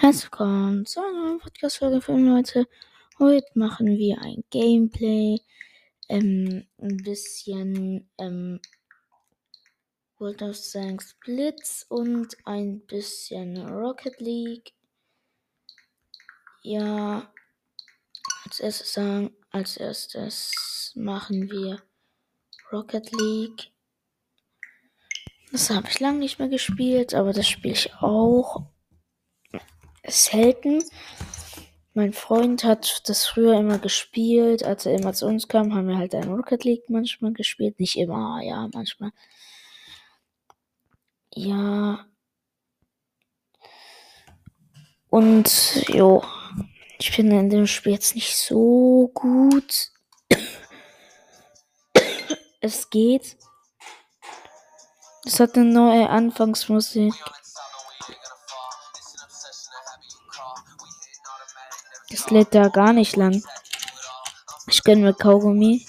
Herzlich willkommen zu einer neuen Podcast-Folge für Leute. Heute machen wir ein Gameplay, ähm, ein bisschen, ähm, World of Tanks Blitz und ein bisschen Rocket League. Ja, als erstes als erstes machen wir Rocket League. Das habe ich lange nicht mehr gespielt, aber das spiele ich auch selten. Mein Freund hat das früher immer gespielt. Als er immer zu uns kam, haben wir halt ein Rocket League manchmal gespielt. Nicht immer, ja, manchmal. Ja. Und, jo. Ich finde in dem Spiel jetzt nicht so gut. es geht. Es hat eine neue Anfangsmusik. Lädt da gar nicht lang. Ich gönne mir Kaugummi.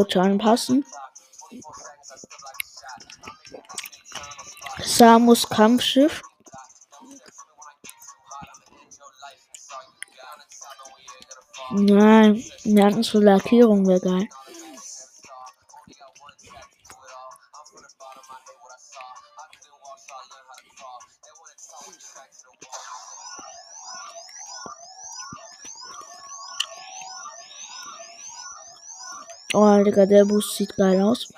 Auto anpassen. Samus Kampfschiff. Nein, hatten so Lackierung, wäre geil. Oh, Digga, der Boost sieht geil aus.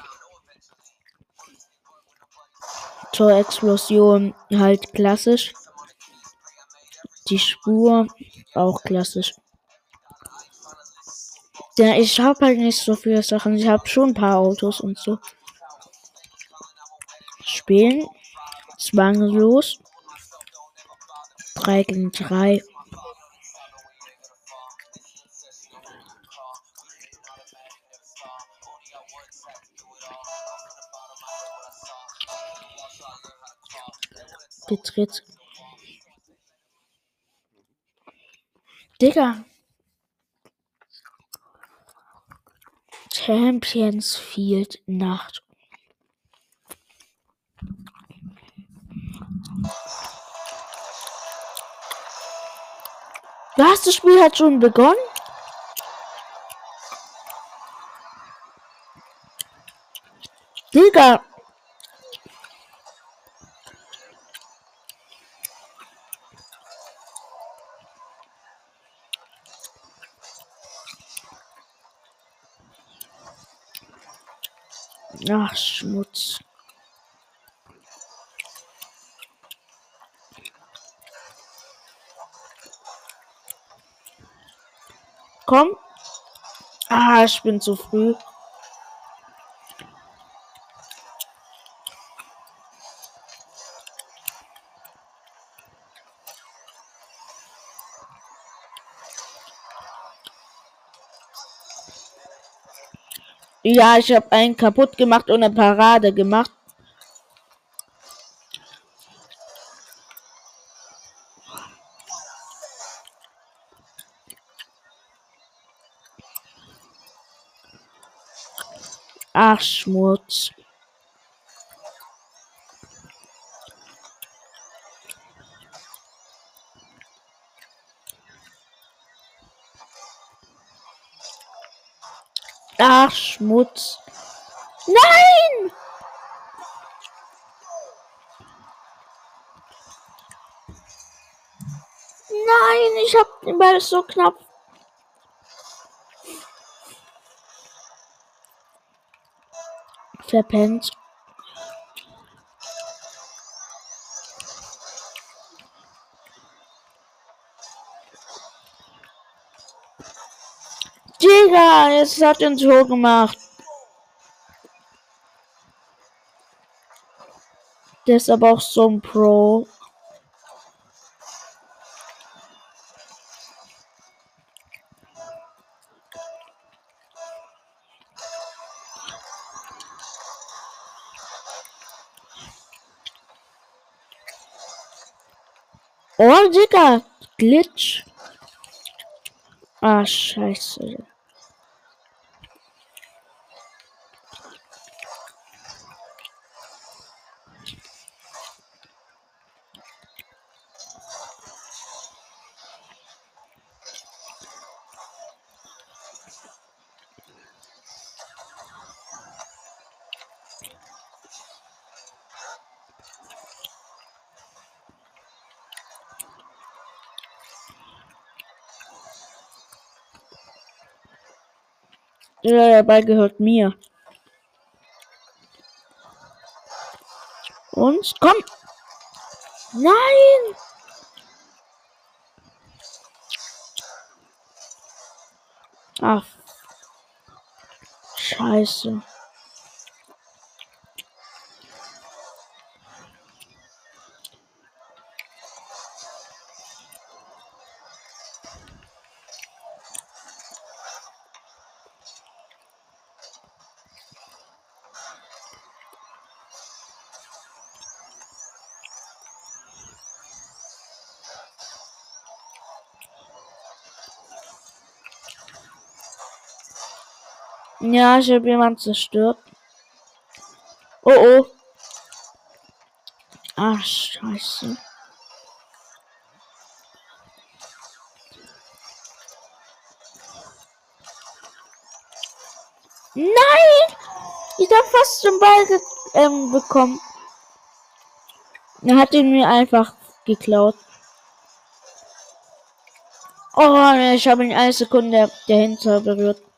Zur Explosion halt klassisch. Die Spur auch klassisch. Ja, ich habe halt nicht so viele Sachen. Ich habe schon ein paar Autos und so. Spielen. Zwanglos. 3 gegen 3. Betritt. Digga. Champions Field Nacht. Was? Das Spiel hat schon begonnen? Digga. Ach, Schmutz. Komm. Ah, ich bin zu früh. Ja, ich habe einen kaputt gemacht und eine Parade gemacht. Ach, Schmutz. Ach, Schmutz. Nein! Nein, ich hab den Ball so knapp. Verpennt. Digga, es hat uns hoch gemacht. Der ist aber auch so ein Pro. Oh, Digga. Glitch. Ah, scheiße. Ja, der Ball gehört mir. Und komm. Nein. Ach. Scheiße. Ja, ich habe jemanden zerstört. Oh oh. Ach, scheiße. Nein! Ich hab fast den Ball ähm, bekommen. Er hat ihn mir einfach geklaut. Oh, ich habe ihn eine Sekunde dahinter berührt.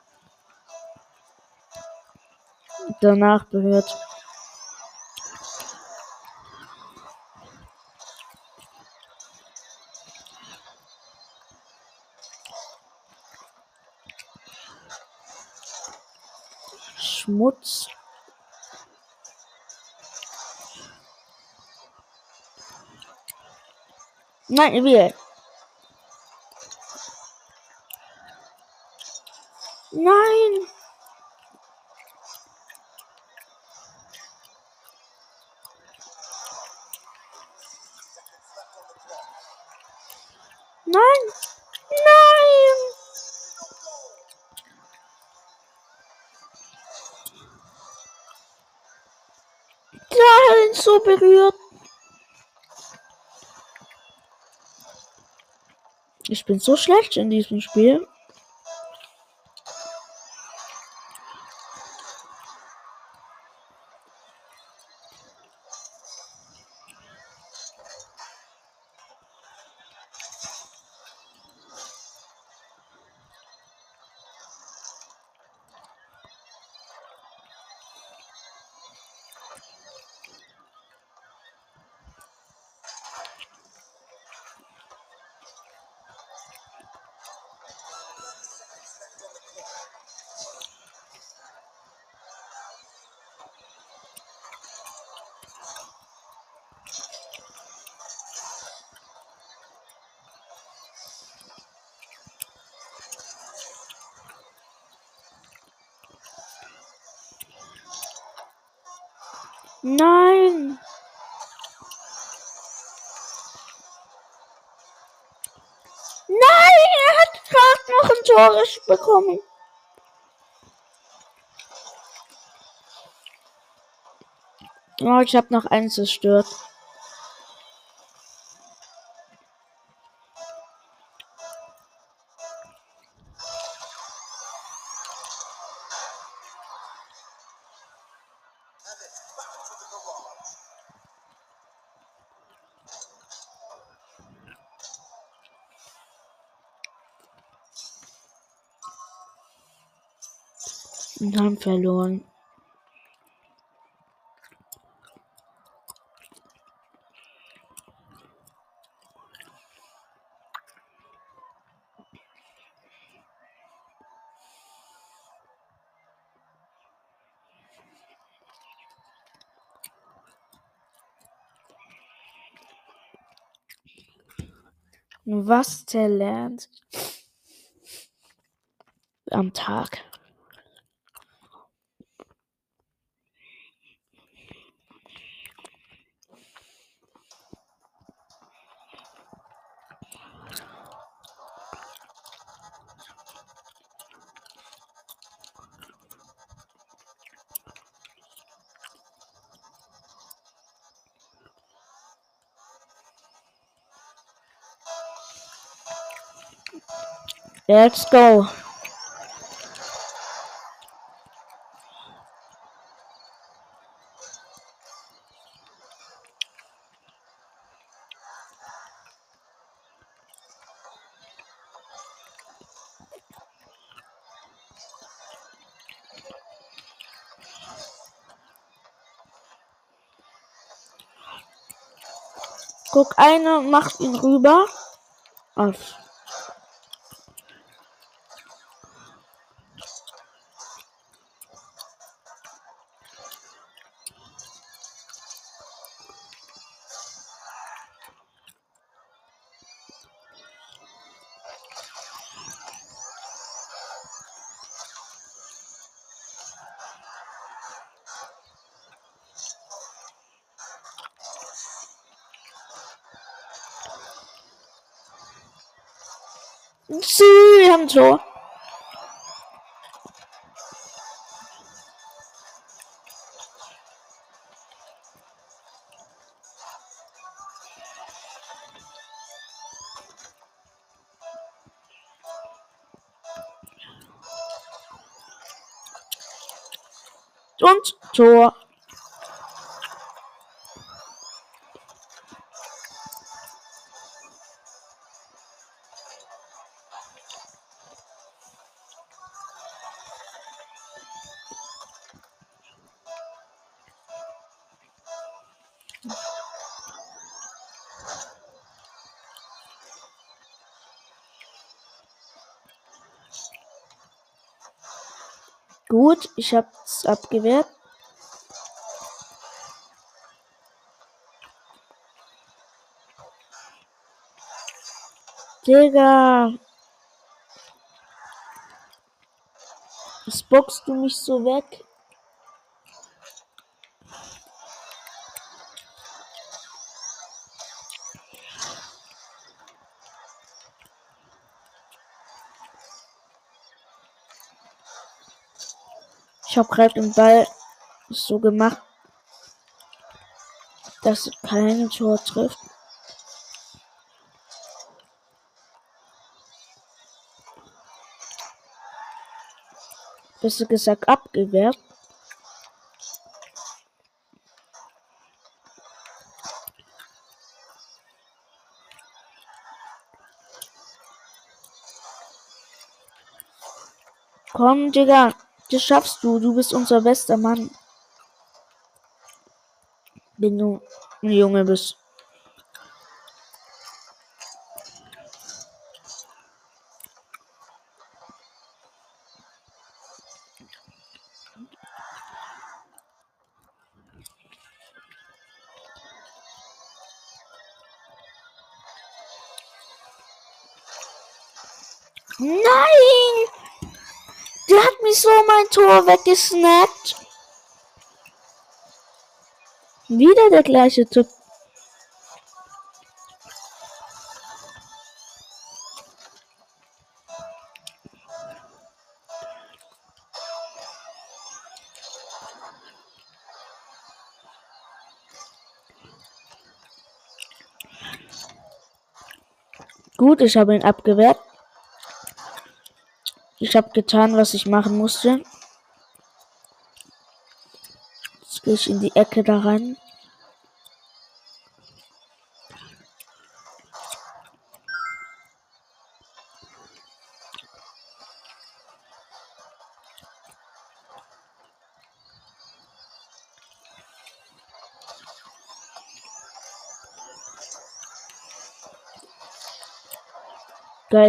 Danach berührt. Schmutz. Nein, wir. Nein! Hat so berührt. Ich bin so schlecht in diesem Spiel. Nein! Nein, er hat gerade noch ein Tor bekommen. Oh, ich habe noch eins zerstört. Und haben verloren. Was der lernt am Tag. Let's go. Guck, einer macht ihn rüber. Auf. Sie haben Tor. Und Tor. Gut, ich hab's abgewehrt. Digga. Was boxst du mich so weg? Ich habe gerade den Ball so gemacht, dass keine Tor trifft. Besser gesagt abgewehrt. Komm, Digga. Das schaffst du. Du bist unser bester Mann. Wenn du ein Junge bist. Tor weggesnappt. Wieder der gleiche Typ. Gut, ich habe ihn abgewehrt. Ich habe getan, was ich machen musste. Jetzt gehe ich in die Ecke da rein.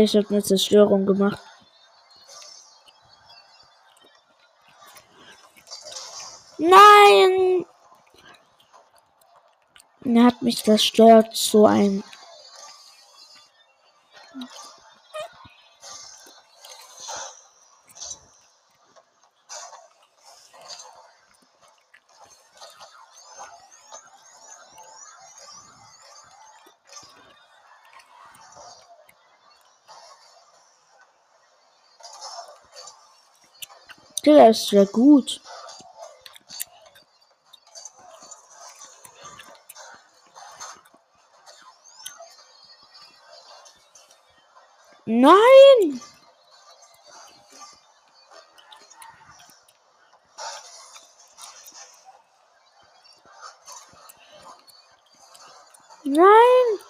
Ich habe eine Zerstörung gemacht. Nein! Mich zerstört, so ein. Der ist ja gut. Nein! Nein!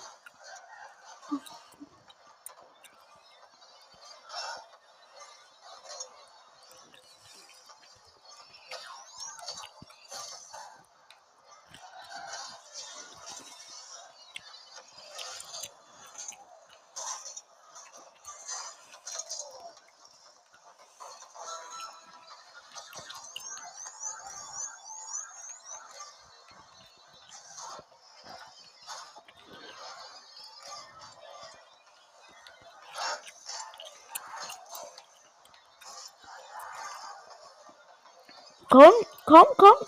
Komm, komm, komm.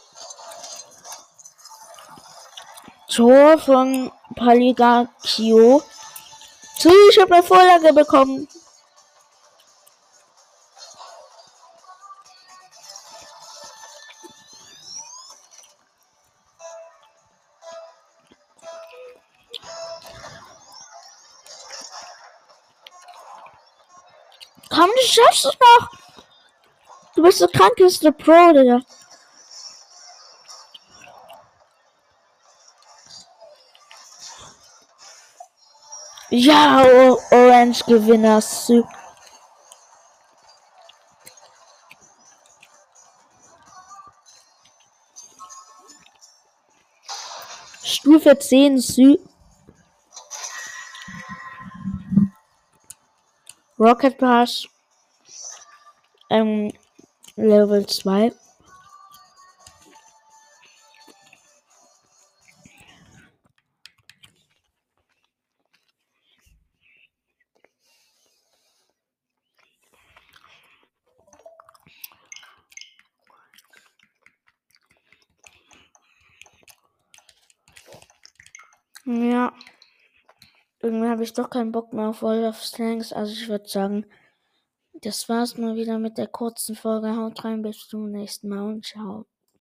Tor von Paligakio. So, ich habe eine Vorlage bekommen. Komm, du schaffst es noch. Du bist der krankeste Pro, Digga. Ja, Orange Gewinner. Stufe 10 Sü. Rocket Pass. Ähm, Level 2. Ja. Irgendwie habe ich doch keinen Bock mehr auf World of Tanks. Also ich würde sagen, das war's mal wieder mit der kurzen Folge. Haut rein, bis zum nächsten Mal und ciao.